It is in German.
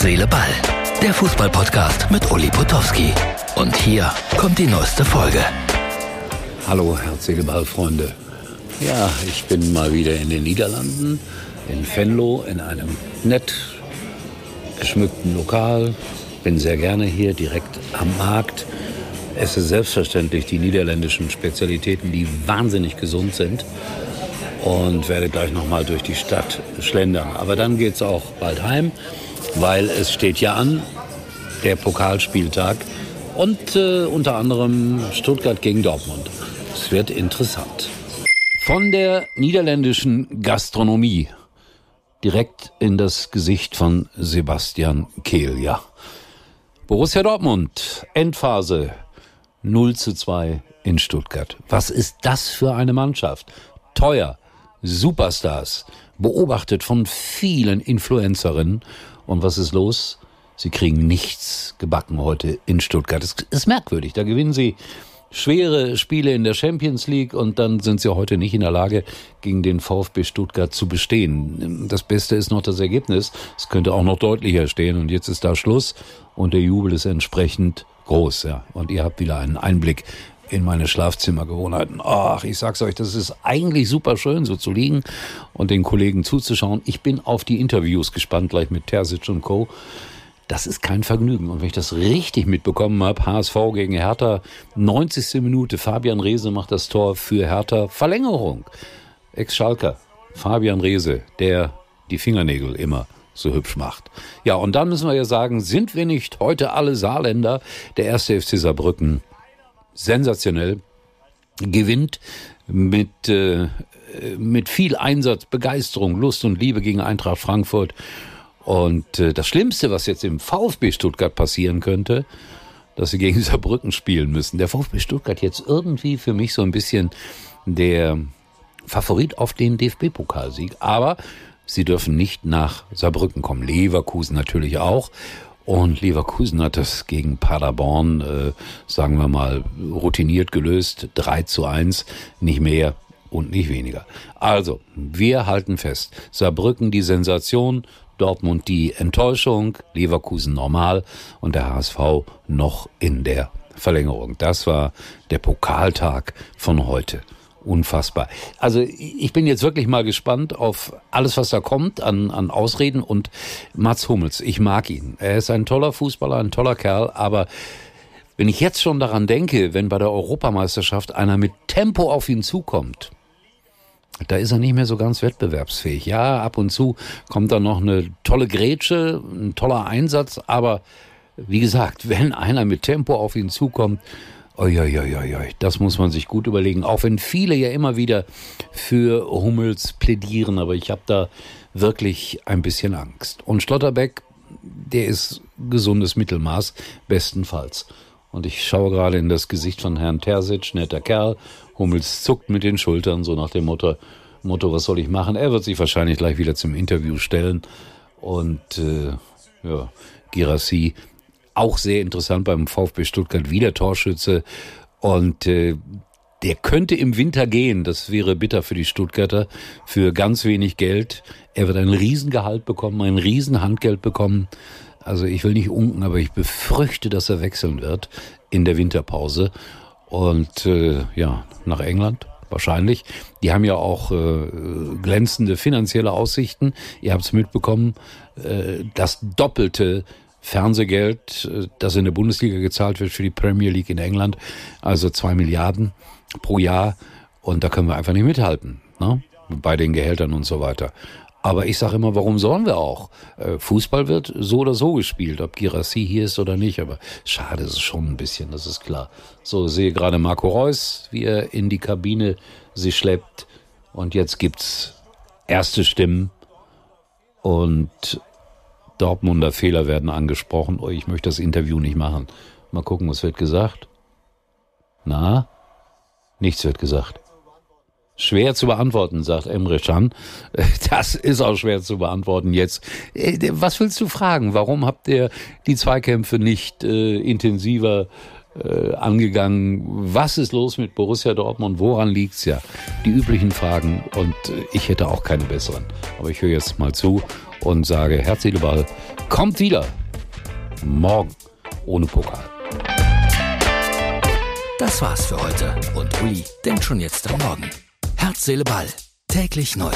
Herz, Seele, Ball. Der Fußballpodcast mit Uli Potowski. Und hier kommt die neueste Folge. Hallo, Herz, Seele, Ball, Freunde. Ja, ich bin mal wieder in den Niederlanden, in Venlo, in einem nett geschmückten Lokal. Bin sehr gerne hier, direkt am Markt. Esse selbstverständlich die niederländischen Spezialitäten, die wahnsinnig gesund sind und werde gleich noch mal durch die Stadt schlendern. Aber dann geht es auch bald heim, weil es steht ja an, der Pokalspieltag und äh, unter anderem Stuttgart gegen Dortmund. Es wird interessant. Von der niederländischen Gastronomie direkt in das Gesicht von Sebastian Kehl, ja. Borussia Dortmund, Endphase 0 zu 2 in Stuttgart. Was ist das für eine Mannschaft? Teuer, Superstars, beobachtet von vielen Influencerinnen. Und was ist los? Sie kriegen nichts gebacken heute in Stuttgart. Es ist merkwürdig. Da gewinnen sie schwere Spiele in der Champions League und dann sind sie heute nicht in der Lage, gegen den VfB Stuttgart zu bestehen. Das Beste ist noch das Ergebnis. Es könnte auch noch deutlicher stehen und jetzt ist da Schluss und der Jubel ist entsprechend groß, ja. Und ihr habt wieder einen Einblick in meine Schlafzimmergewohnheiten. Ach, ich sag's euch, das ist eigentlich super schön, so zu liegen und den Kollegen zuzuschauen. Ich bin auf die Interviews gespannt, gleich mit Terzic und Co. Das ist kein Vergnügen. Und wenn ich das richtig mitbekommen habe, HSV gegen Hertha, 90. Minute, Fabian Reese macht das Tor für Hertha, Verlängerung. Ex-Schalker, Fabian Reese, der die Fingernägel immer so hübsch macht. Ja, und dann müssen wir ja sagen, sind wir nicht heute alle Saarländer? Der erste FC Saarbrücken sensationell, gewinnt mit, äh, mit viel Einsatz, Begeisterung, Lust und Liebe gegen Eintracht Frankfurt. Und äh, das Schlimmste, was jetzt im VfB Stuttgart passieren könnte, dass sie gegen Saarbrücken spielen müssen. Der VfB Stuttgart jetzt irgendwie für mich so ein bisschen der Favorit auf den DFB-Pokalsieg. Aber sie dürfen nicht nach Saarbrücken kommen. Leverkusen natürlich auch. Und Leverkusen hat das gegen Paderborn, äh, sagen wir mal, routiniert gelöst. 3 zu 1, nicht mehr und nicht weniger. Also, wir halten fest. Saarbrücken die Sensation, Dortmund die Enttäuschung, Leverkusen normal und der HSV noch in der Verlängerung. Das war der Pokaltag von heute unfassbar. Also ich bin jetzt wirklich mal gespannt auf alles, was da kommt an, an Ausreden und Mats Hummels. Ich mag ihn. Er ist ein toller Fußballer, ein toller Kerl, aber wenn ich jetzt schon daran denke, wenn bei der Europameisterschaft einer mit Tempo auf ihn zukommt, da ist er nicht mehr so ganz wettbewerbsfähig. Ja, ab und zu kommt da noch eine tolle Grätsche, ein toller Einsatz, aber wie gesagt, wenn einer mit Tempo auf ihn zukommt, Uiuiuiui, das muss man sich gut überlegen. Auch wenn viele ja immer wieder für Hummels plädieren, aber ich habe da wirklich ein bisschen Angst. Und Schlotterbeck, der ist gesundes Mittelmaß, bestenfalls. Und ich schaue gerade in das Gesicht von Herrn Terzic, netter Kerl. Hummels zuckt mit den Schultern, so nach dem Motto, Motto, was soll ich machen? Er wird sich wahrscheinlich gleich wieder zum Interview stellen. Und äh, ja, Girassi auch sehr interessant beim VfB Stuttgart, wieder Torschütze. Und äh, der könnte im Winter gehen. Das wäre bitter für die Stuttgarter. Für ganz wenig Geld. Er wird ein Riesengehalt bekommen, ein Riesenhandgeld bekommen. Also ich will nicht unken, aber ich befürchte, dass er wechseln wird in der Winterpause. Und äh, ja, nach England wahrscheinlich. Die haben ja auch äh, glänzende finanzielle Aussichten. Ihr habt es mitbekommen, äh, das Doppelte Fernsehgeld, äh, das in der Bundesliga gezahlt wird für die Premier League in England, also zwei Milliarden pro Jahr. Und da können wir einfach nicht mithalten, ne? bei den Gehältern und so weiter. Aber ich sage immer, warum sollen wir auch? Äh, Fußball wird so oder so gespielt, ob Girassi hier ist oder nicht. Aber schade ist es schon ein bisschen, das ist klar. So sehe gerade Marco Reus, wie er in die Kabine sich schleppt. Und jetzt gibt's erste Stimmen. Und Dortmunder Fehler werden angesprochen. Oh, ich möchte das Interview nicht machen. Mal gucken, was wird gesagt. Na? Nichts wird gesagt. Schwer zu beantworten, sagt Emre Can. Das ist auch schwer zu beantworten jetzt. Äh, was willst du fragen? Warum habt ihr die Zweikämpfe nicht äh, intensiver äh, angegangen. Was ist los mit Borussia Dortmund? Woran liegt's ja? Die üblichen Fragen und äh, ich hätte auch keine besseren. Aber ich höre jetzt mal zu und sage Herz, Seele, Ball kommt wieder. Morgen ohne Pokal. Das war's für heute und Uli denkt schon jetzt am Morgen. Herz, Seele, Ball. Täglich neu.